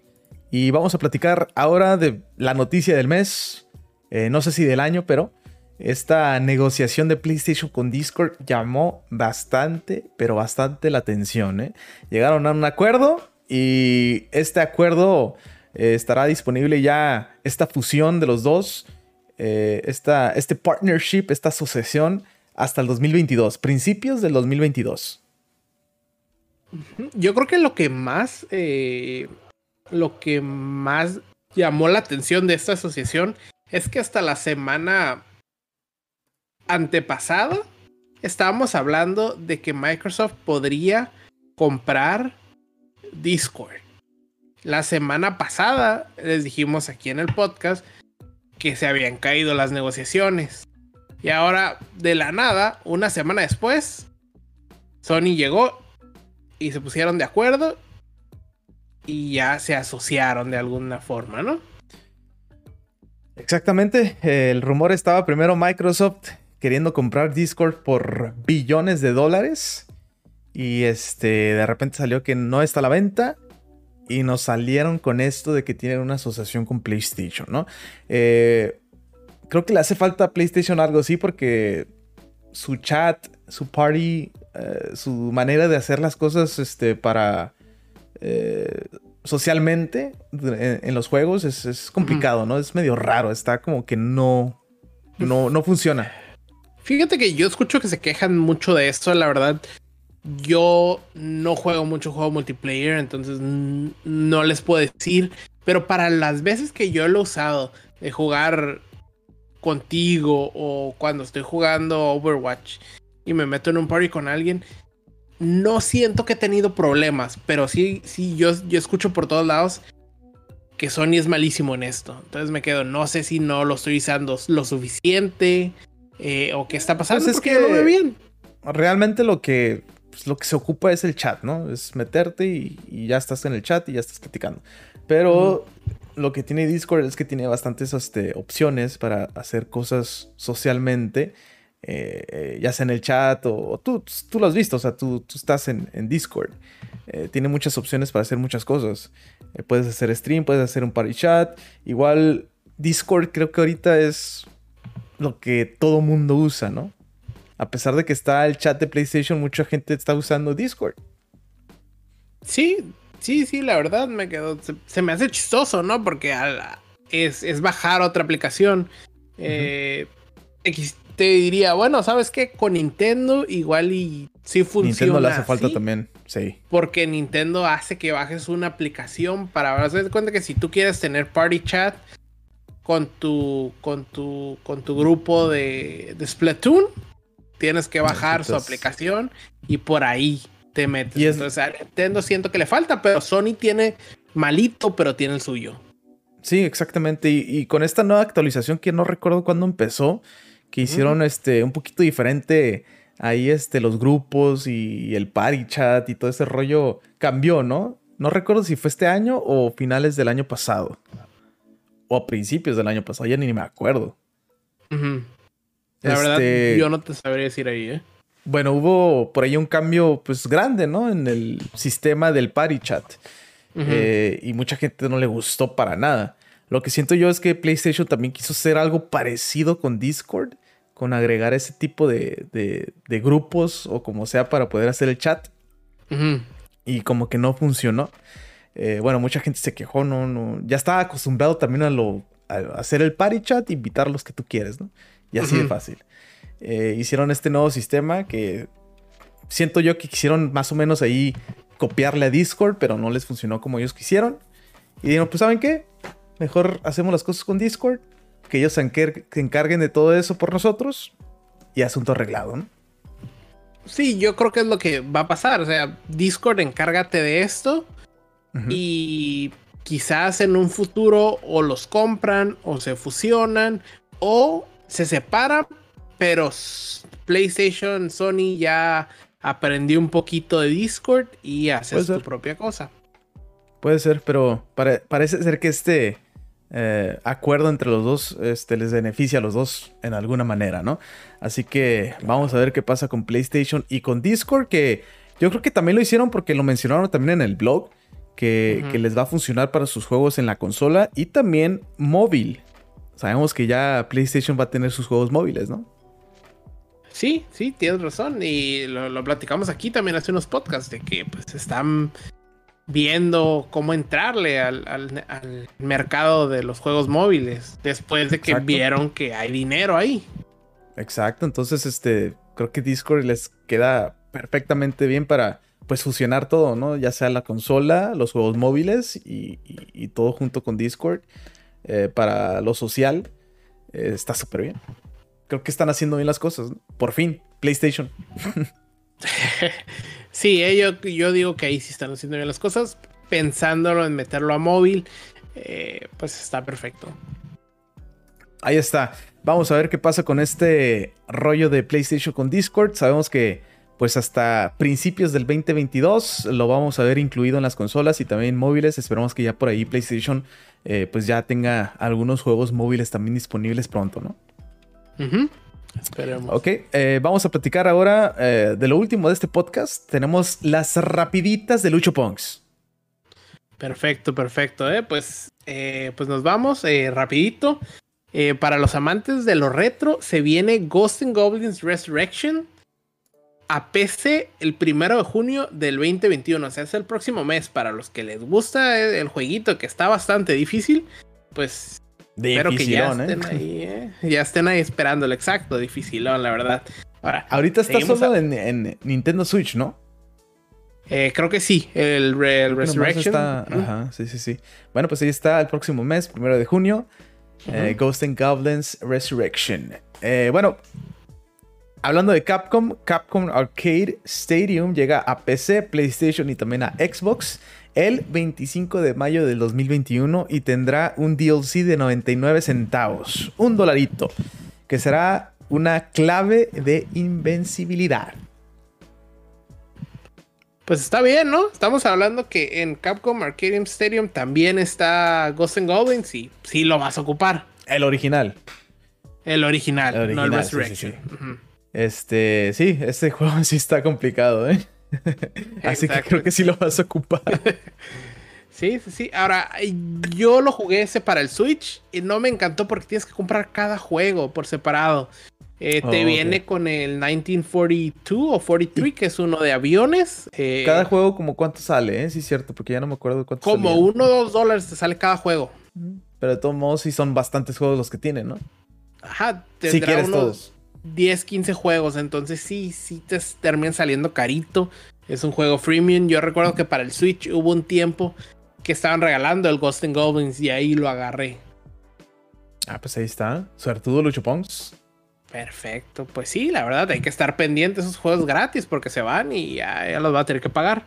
Y vamos a platicar ahora de la noticia del mes. Eh, no sé si del año, pero esta negociación de PlayStation con Discord llamó bastante, pero bastante la atención. ¿eh? Llegaron a un acuerdo y este acuerdo eh, estará disponible ya, esta fusión de los dos, esta, este partnership, esta asociación, hasta el 2022, principios del 2022. Yo creo que lo que más, lo que más llamó la atención de esta asociación es que hasta la semana antepasada estábamos hablando de que Microsoft podría comprar Discord. La semana pasada les dijimos aquí en el podcast que se habían caído las negociaciones. Y ahora, de la nada, una semana después, Sony llegó y se pusieron de acuerdo y ya se asociaron de alguna forma, ¿no? Exactamente, el rumor estaba primero Microsoft queriendo comprar Discord por billones de dólares y este de repente salió que no está a la venta y nos salieron con esto de que tienen una asociación con PlayStation, ¿no? Eh, creo que le hace falta a PlayStation algo así porque su chat, su party, eh, su manera de hacer las cosas este, para eh, socialmente en, los juegos es, complicado, ¿no? Es medio raro, está como que no, no, no funciona. Fíjate que yo escucho que se quejan mucho de esto, la verdad. Yo no juego mucho juego multiplayer, entonces no les puedo decir. Pero para las veces que yo lo he usado de jugar contigo o cuando estoy jugando Overwatch y me meto en un party con alguien, no siento que he tenido problemas, pero sí, sí, yo, yo escucho por todos lados que Sony es malísimo en esto. Entonces me quedo, no sé si no lo estoy usando lo suficiente eh, o qué está pasando. Pues es que lo veo bien. realmente lo que, pues, lo que se ocupa es el chat, ¿no? Es meterte y, ya estás en el chat y ya estás platicando. Pero lo que tiene Discord es que tiene bastantes este, opciones para hacer cosas socialmente. Eh, eh, ya sea en el chat o, tú, tú lo has visto, o sea, tú, tú estás en, Discord. Eh, tiene muchas opciones para hacer muchas cosas. puedes hacer stream, puedes hacer un party chat. Igual Discord creo que ahorita es lo que todo mundo usa, ¿no? A pesar de que está el chat de PlayStation, mucha gente está usando Discord. Sí, sí, sí, la verdad me quedó. Se, me hace chistoso, ¿no? Porque es, bajar otra aplicación. Eh, te diría, bueno, ¿sabes qué? Con Nintendo igual y sí funciona. Nintendo le hace falta también, sí. Porque Nintendo hace que bajes una aplicación para. Haz cuenta que si tú quieres tener Party Chat con tu, con tu, con tu grupo de, de Splatoon, tienes que bajar su aplicación y por ahí te metes. Y Entonces a Nintendo siento que le falta, pero Sony tiene malito, pero tiene el suyo. Sí, exactamente. Y, con esta nueva actualización que no recuerdo cuándo empezó, que hicieron este un poquito diferente ahí este los grupos y el party chat y todo ese rollo cambió, ¿no? No recuerdo si fue este año o finales del año pasado o a principios del año pasado, ya ni me acuerdo. La verdad, este, yo no te sabría decir ahí, ¿eh? Bueno, hubo por ahí un cambio pues grande, ¿no? En el sistema del party chat. Eh, y mucha gente no le gustó para nada. Lo que siento yo es que PlayStation también quiso hacer algo parecido con Discord, con agregar ese tipo de, de, grupos o como sea para poder hacer el chat. Y como que no funcionó. Eh, bueno, mucha gente se quejó, no, no. Ya estaba acostumbrado también a lo hacer el party chat, invitar a los que tú quieres, ¿no? Y así de fácil. Eh, hicieron este nuevo sistema que siento yo que quisieron más o menos ahí copiarle a Discord, pero no les funcionó como ellos quisieron. Y dijeron, pues ¿saben qué? Mejor hacemos las cosas con Discord, que ellos se, encarguen de todo eso por nosotros y asunto arreglado, ¿no? Sí, yo creo que es lo que va a pasar. O sea, Discord encárgate de esto y quizás en un futuro o los compran o se fusionan o se separan, pero PlayStation, Sony ya aprendió un poquito de Discord y hace su propia cosa. Puede ser, pero parece ser que este eh, acuerdo entre los dos este, les beneficia a los dos en alguna manera, ¿no? Así que vamos a ver qué pasa con PlayStation y con Discord, que yo creo que también lo hicieron porque lo mencionaron también en el blog que, les va a funcionar para sus juegos en la consola y también móvil. Sabemos que ya PlayStation va a tener sus juegos móviles, ¿no? Sí, sí, tienes razón. Y lo, platicamos aquí también hace unos podcasts de que pues están viendo cómo entrarle al, mercado de los juegos móviles después de que vieron que hay dinero ahí. Exacto, entonces este creo que Discord les queda perfectamente bien para pues fusionar todo, ¿no? Ya sea la consola, los juegos móviles y, todo junto con Discord eh, para lo social. Eh, está súper bien. Creo que están haciendo bien las cosas. Por fin, PlayStation. sí, eh, yo, yo, digo que ahí sí están haciendo bien las cosas. Pensándolo en meterlo a móvil, pues está perfecto. Ahí está. Vamos a ver qué pasa con este rollo de PlayStation con Discord. Sabemos que pues hasta principios del 2022 lo vamos a ver incluido en las consolas y también móviles. Esperamos que ya por ahí PlayStation eh, pues ya tenga algunos juegos móviles también disponibles pronto, ¿no? Esperemos. Ok, eh, vamos a platicar ahora eh, de lo último de este podcast. Tenemos las rapiditas de Lucho Ponks. Perfecto, perfecto. Pues, pues nos vamos rapidito. para los amantes de lo retro, se viene Ghost and Goblins Resurrection a PC el primero de junio del 2021. O sea, es el próximo mes. Para los que les gusta el jueguito que está bastante difícil, pues espero que ya ¿eh? estén ahí, ¿eh? ya estén ahí esperándolo. Exacto, dificilón, la verdad. Ahora, Ahorita está solo en, Nintendo Switch, ¿no? Eh, creo que sí, el, Resurrection. Ajá, sí, sí, sí. Bueno, pues ahí está el próximo mes, primero de junio. Ghost and Goblins Resurrection. bueno, Hablando de Capcom, Capcom Arcade Stadium llega a PC, PlayStation y también a Xbox el 25 de mayo del 2021 y tendrá un DLC de 99 centavos, un dolarito, que será una clave de invencibilidad. Pues está bien, ¿no? Estamos hablando que en Capcom Arcade Stadium también está Ghost and Goblins y sí lo vas a ocupar. El original. El original, no el Resurrection. Este, sí, este juego sí está complicado, ¿eh? Así que creo que sí lo vas a ocupar. sí, sí, sí. Ahora, yo lo jugué ese para el Switch y no me encantó porque tienes que comprar cada juego por separado. Eh, te oh, viene con el 1942 o 43, que es uno de aviones. Eh, cada juego, como cuánto sale, ¿eh? Sí, es cierto, porque ya no me acuerdo cuánto Como uno o dos dólares te sale cada juego. Pero de todos modos, sí son bastantes juegos los que tienen, ¿no? Ajá, si quieres todos. 10, 15 juegos, entonces sí, sí te terminan saliendo carito. Es un juego freemium. Yo recuerdo que para el Switch hubo un tiempo que estaban regalando el Ghost and Goblins y ahí lo agarré. Ah, pues ahí está. Suertudo Lucho Pongs. Perfecto, pues sí, la verdad hay que estar pendiente de esos juegos gratis porque se van y ya, los va a tener que pagar.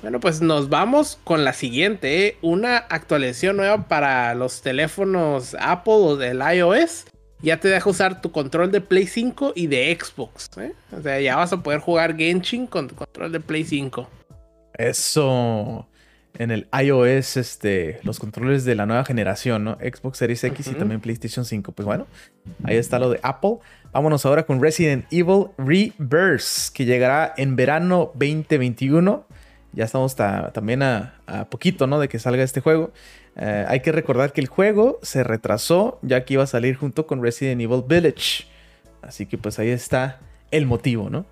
Bueno, pues nos vamos con la siguiente, ¿eh? una actualización nueva para los teléfonos Apple o del iOS. Ya te deja usar tu control de Play 5 y de Xbox. ¿eh? O sea, ya vas a poder jugar Genshin con tu control de Play 5. Eso en el iOS este, los controles de la nueva generación, ¿no? Xbox Series X y también PlayStation 5. Pues bueno, ahí está lo de Apple. Vámonos ahora con Resident Evil Reverse, que llegará en verano 2021. Ya estamos también a, poquito, ¿no? De que salga este juego. Eh, hay que recordar que el juego se retrasó, ya que iba a salir junto con Resident Evil Village. Así que pues ahí está el motivo, ¿no?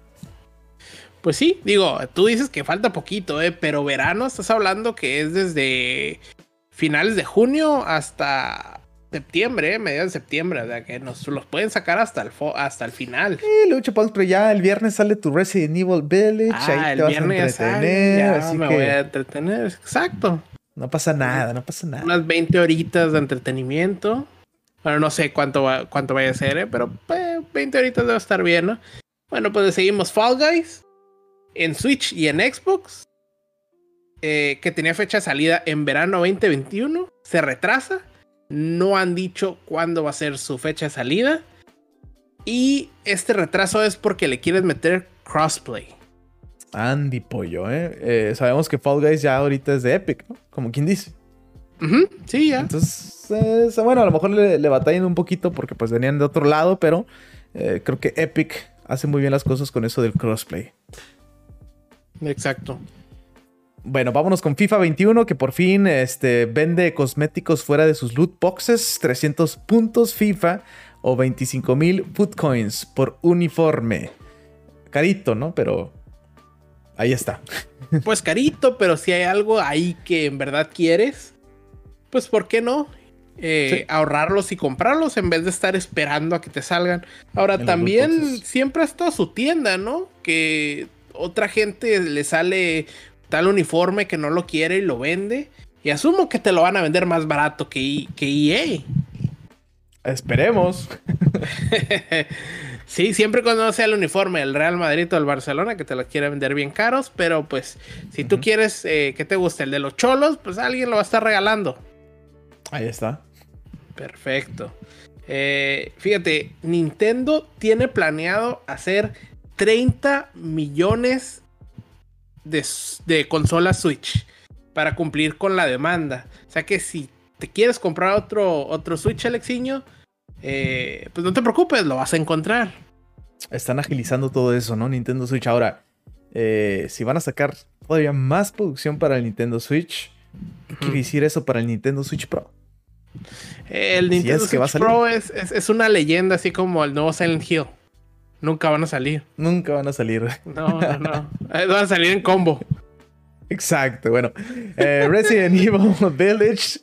Pues sí, digo, tú dices que falta poquito, ¿eh? pero verano estás hablando que es desde finales de junio hasta septiembre, ¿eh? mediados de septiembre, o sea que nos los pueden sacar hasta el, hasta el final. Sí, Lucho pero ya el viernes sale tu Resident Evil Village, ah, ahí te vas a entretener, ya me voy a entretener, exacto. No pasa nada, no pasa nada. Unas 20 horitas de entretenimiento. Bueno, no sé cuánto, cuánto vaya a ser, ¿eh? pero 20 horitas debe estar bien, ¿no? Bueno, pues seguimos Fall Guys en Switch y en Xbox, eh, que tenía fecha de salida en verano 2021, se retrasa. No han dicho cuándo va a ser su fecha de salida. Y este retraso es porque le quieren meter crossplay. Andy Pollo, ¿eh? ¿eh? Sabemos que Fall Guys ya ahorita es de Epic, ¿no? Como quien dice. sí, ya. Entonces, bueno, a lo mejor le, le, batallan un poquito porque pues venían de otro lado, pero eh, creo que Epic hace muy bien las cosas con eso del crossplay. Exacto. Bueno, vámonos con FIFA 21, que por fin este, vende cosméticos fuera de sus loot boxes, 300 puntos FIFA o 25 mil food coins por uniforme. Carito, ¿no? Pero ahí está. Pues carito, pero si hay algo ahí que en verdad quieres, pues ¿por qué no? Eh, ahorrarlos y comprarlos en vez de estar esperando a que te salgan. Ahora también siempre ha estado su tienda, ¿no? Que otra gente le sale tal uniforme que no lo quiere y lo vende. Y asumo que te lo van a vender más barato que, que EA. Esperemos. sí, siempre cuando sea el uniforme del Real Madrid o el Barcelona, que te lo quiere vender bien caros. Pero pues, si tú quieres eh, que te guste el de los cholos, pues alguien lo va a estar regalando. Ahí está. Perfecto. Eh, fíjate, Nintendo tiene planeado hacer 30 millones de, consolas Switch para cumplir con la demanda. O sea que si te quieres comprar otro, otro Switch, Alexiño, eh, pues no te preocupes, lo vas a encontrar. Están agilizando todo eso, ¿no? Nintendo Switch. Ahora, eh, si van a sacar todavía más producción para el Nintendo Switch, ¿qué quiere decir eso para el Nintendo Switch Pro? El Nintendo Switch Pro es, es, una leyenda, así como el nuevo Silent Hill. Nunca van a salir. Nunca van a salir. No, no, no. Eh, van a salir en combo. Exacto. Bueno, eh, Resident Evil Village.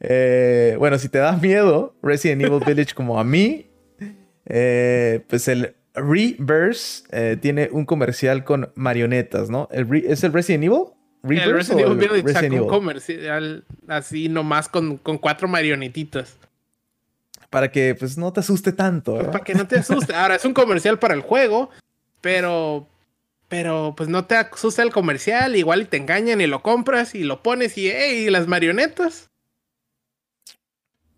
Eh, bueno, si te da miedo Resident Evil Village como a mí, pues el Reverse tiene un comercial con marionetas, ¿no? ¿Es el Resident Evil? el Resident Evil un comercial así nomás con, con cuatro marionetitas para que pues no te asuste tanto. para que no te asuste. Ahora es un comercial para el juego, pero pero pues no te asusta el comercial, igual y te engañan y lo compras y lo pones y hey, las marionetas.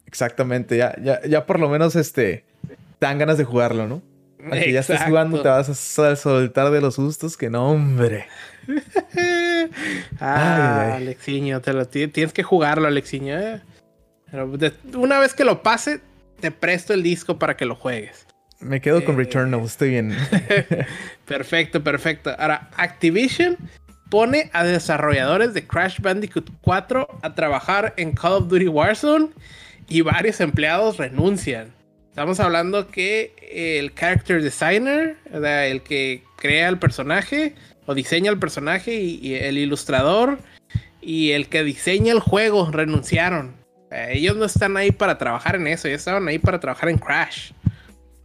Exactamente, ya, ya, ya por lo menos este dan ganas de jugarlo, ¿no? Aunque ya estés jugando, te vas a soltar de los sustos, que no, hombre. ah, Alexiño, te lo, tienes que jugarlo, Alexiño. Eh. Pero una vez que lo pase, te presto el disco para que lo juegues. Me quedo con eh, Returnal, estoy bien. perfecto, perfecto. Ahora, Activision pone a desarrolladores de Crash Bandicoot 4 a trabajar en Call of Duty Warzone y varios empleados renuncian. Estamos hablando que el character designer, el que crea el personaje o diseña el personaje y, el ilustrador y el que diseña el juego renunciaron. ellos no están ahí para trabajar en eso, ellos estaban ahí para trabajar en Crash.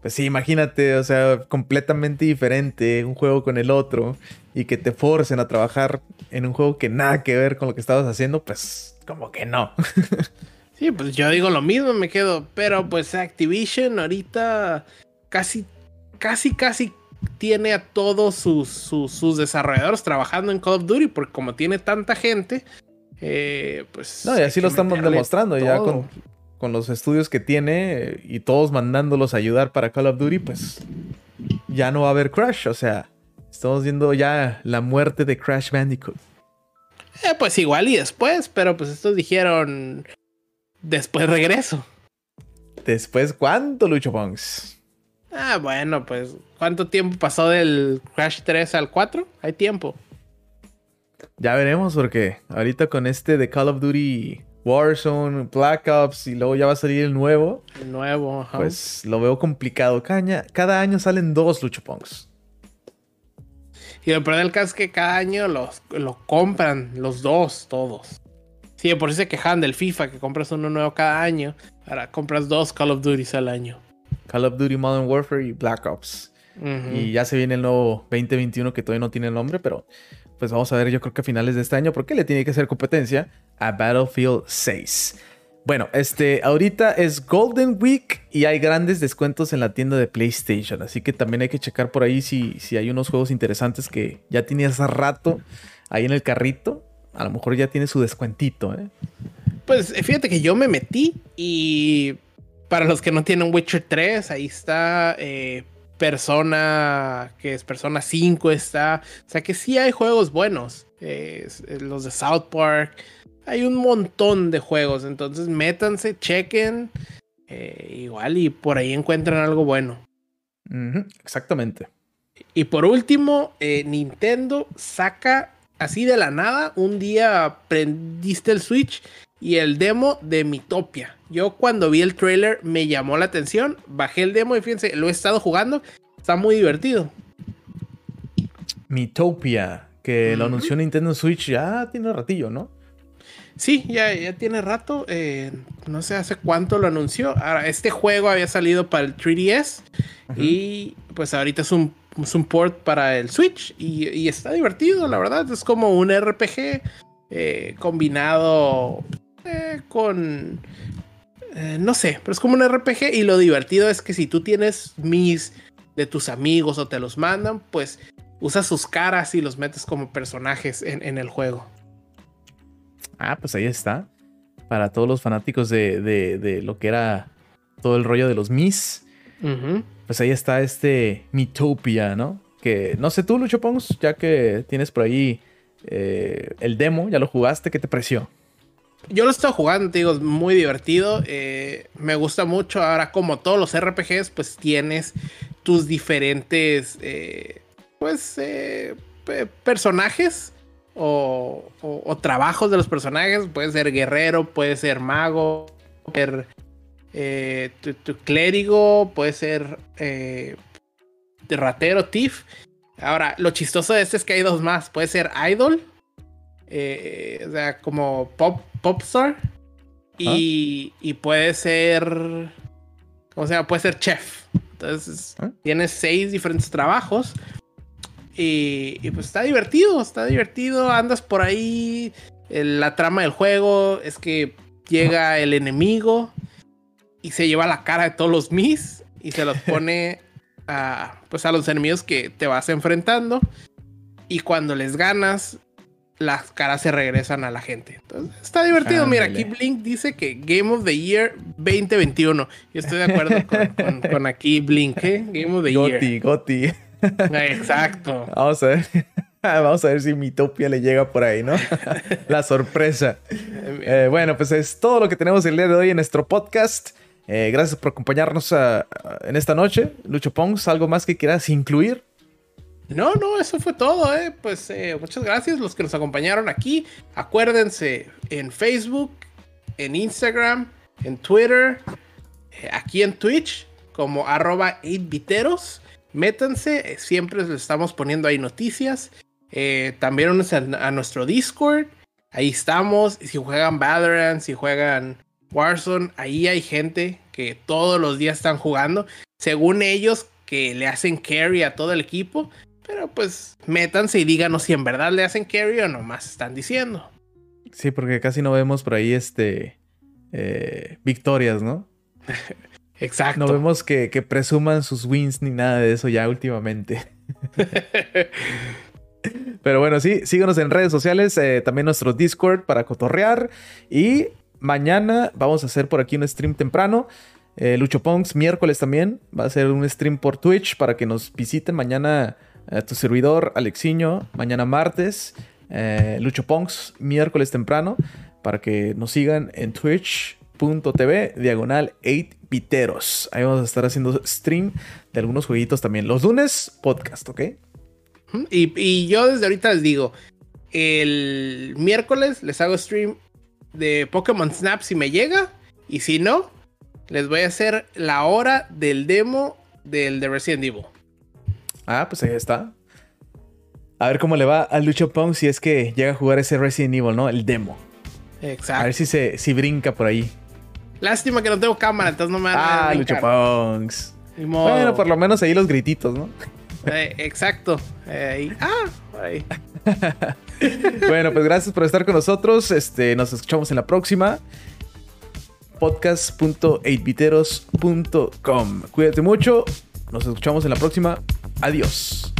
Pues sí, imagínate, o sea, completamente diferente un juego con el otro y que te forcen a trabajar en un juego que nada que ver con lo que estabas haciendo, pues como que no. sí, pues yo digo lo mismo, me quedo, pero pues Activision ahorita casi, casi, casi tiene a todos sus, sus, desarrolladores trabajando en Call of Duty, porque como tiene tanta gente, eh, pues... No, y así lo están demostrando ya con, con los estudios que tiene y todos mandándolos a ayudar para Call of Duty, pues ya no va a haber Crash. O sea, estamos viendo ya la muerte de Crash Bandicoot. Eh, pues igual y después, pero pues estos dijeron después regreso. ¿Después cuánto, Lucho Pongs? Ah, bueno, pues ¿cuánto tiempo pasó del Crash 3 al 4? Hay tiempo. Ya veremos porque ahorita con este de Call of Duty Warzone, Black Ops y luego ya va a salir el nuevo. El nuevo, ajá. Pues lo veo complicado. Cada, cada año salen dos Luchopongs. Y lo peor del caso es que cada año los, compran, los dos, todos. Sí, por eso se quejan del FIFA, que compras uno nuevo cada año. Ahora compras dos Call of Duty al año. Call of Duty Modern Warfare y Black Ops. Y ya se viene el nuevo 2021 que todavía no tiene nombre, pero pues vamos a ver, yo creo que a finales de este año, porque le tiene que hacer competencia a Battlefield 6. Bueno, este, ahorita es Golden Week y hay grandes descuentos en la tienda de PlayStation, así que también hay que checar por ahí si, si hay unos juegos interesantes que ya tenías hace rato ahí en el carrito. A lo mejor ya tiene su descuentito, ¿eh? Pues fíjate que yo me metí y para los que no tienen Witcher 3, ahí está eh, Persona, que es Persona 5 está. O sea que sí hay juegos buenos. los de South Park. Hay un montón de juegos. Entonces métanse, chequen. Eh, igual y por ahí encuentran algo bueno. exactamente. Y por último, eh, Nintendo saca así de la nada. Un día prendiste el Switch y el demo de Mitopia. Yo cuando vi el trailer me llamó la atención, bajé el demo y fíjense, lo he estado jugando, está muy divertido. Mitopia, que lo anunció Nintendo Switch ya tiene ratillo, ¿no? Sí, ya, ya tiene rato. Eh, no sé hace cuánto lo anunció. Ahora, este juego había salido para el 3DS y pues ahorita es un, port para el Switch y, está divertido, la verdad. Es como un RPG eh, combinado eh, con... Eh, no sé, pero es como un RPG y lo divertido es que si tú tienes mis de tus amigos o te los mandan, pues usas sus caras y los metes como personajes en, el juego. Ah, pues ahí está. Para todos los fanáticos de, lo que era todo el rollo de los Mis. Pues ahí está este Mitopia, ¿no? Que no sé tú, Lucho Pons, ya que tienes por ahí eh, el demo, ya lo jugaste, ¿qué te pareció? Yo lo estoy jugando, te digo, es muy divertido. Eh, me gusta mucho. Ahora, como todos los RPGs, pues tienes tus diferentes, eh, pues, eh, personajes o, trabajos de los personajes. Puede ser guerrero, puede ser mago, puede ser tu, clérigo, puede ser ratero, thief. Ahora, lo chistoso de este es que hay dos más. Puede ser idol eh, o sea, como pop, popstar. Y, y puede ser. ¿Cómo se llama? Puede ser chef. Entonces, ¿Ah? tienes seis diferentes trabajos. Y, y, pues está divertido, está divertido. Andas por ahí. La trama del juego es que llega el enemigo y se lleva la cara de todos los Mis y se los pone a, pues a los enemigos que te vas enfrentando. Y cuando les ganas, las caras se regresan a la gente. Entonces, está divertido. Mira, aquí Blink dice que Game of the Year 2021. Yo estoy de acuerdo con, aquí Blink, ¿eh? Game of the Year. Goti, Goti. Exacto. Vamos a ver. Vamos a ver si mi topia le llega por ahí, ¿no? La sorpresa. Eh, bueno, pues es todo lo que tenemos el día de hoy en nuestro podcast. Eh, gracias por acompañarnos en esta noche. Lucho Pongs, ¿algo más que quieras incluir? No, no, eso fue todo, ¿eh? Pues eh, muchas gracias los que nos acompañaron aquí. Acuérdense en Facebook, en Instagram, en Twitter, aquí en Twitch, como arroba 8viteros. Métanse, siempre les estamos poniendo ahí noticias. también únanse a, nuestro Discord. Ahí estamos. Si juegan Valorant, si juegan Warzone, ahí hay gente que todos los días están jugando. Según ellos, que le hacen carry a todo el equipo. Pero pues métanse y díganos si en verdad le hacen carry o nomás están diciendo. Sí, porque casi no vemos por ahí este eh, victorias, ¿no? Exacto. No vemos que, presuman sus wins ni nada de eso ya últimamente. Pero bueno, sí, síganos en redes sociales, eh, también nuestro Discord para cotorrear. Y mañana vamos a hacer por aquí un stream temprano. Eh, Lucho miércoles también. Va a ser un stream por Twitch para que nos visiten mañana eh, tu servidor, Alexiño, mañana martes, eh, Lucho miércoles temprano, para que nos sigan en twitch.tv, diagonal 8piteros. Ahí vamos a estar haciendo stream de algunos jueguitos también. Los lunes, podcast, ¿ok? Y, yo desde ahorita les digo, el miércoles les hago stream de Pokémon Snap si me llega, y si no, les voy a hacer la hora del demo del de Resident Evil. Ah, pues ahí está. A ver cómo le va al Lucho Pong si es que llega a jugar ese Resident Evil, ¿no? El demo. Exacto. A ver si se si brinca por ahí. Lástima que no tengo cámara, entonces no me van a Ah, Lucho Pongs. Bueno, por lo menos ahí los grititos, ¿no? Eh, exacto. Eh, ah, ahí. bueno, pues gracias por estar con nosotros. Este, nos escuchamos en la próxima. Podcast.8biteros.com. Cuídate mucho. Nos escuchamos en la próxima. Adiós.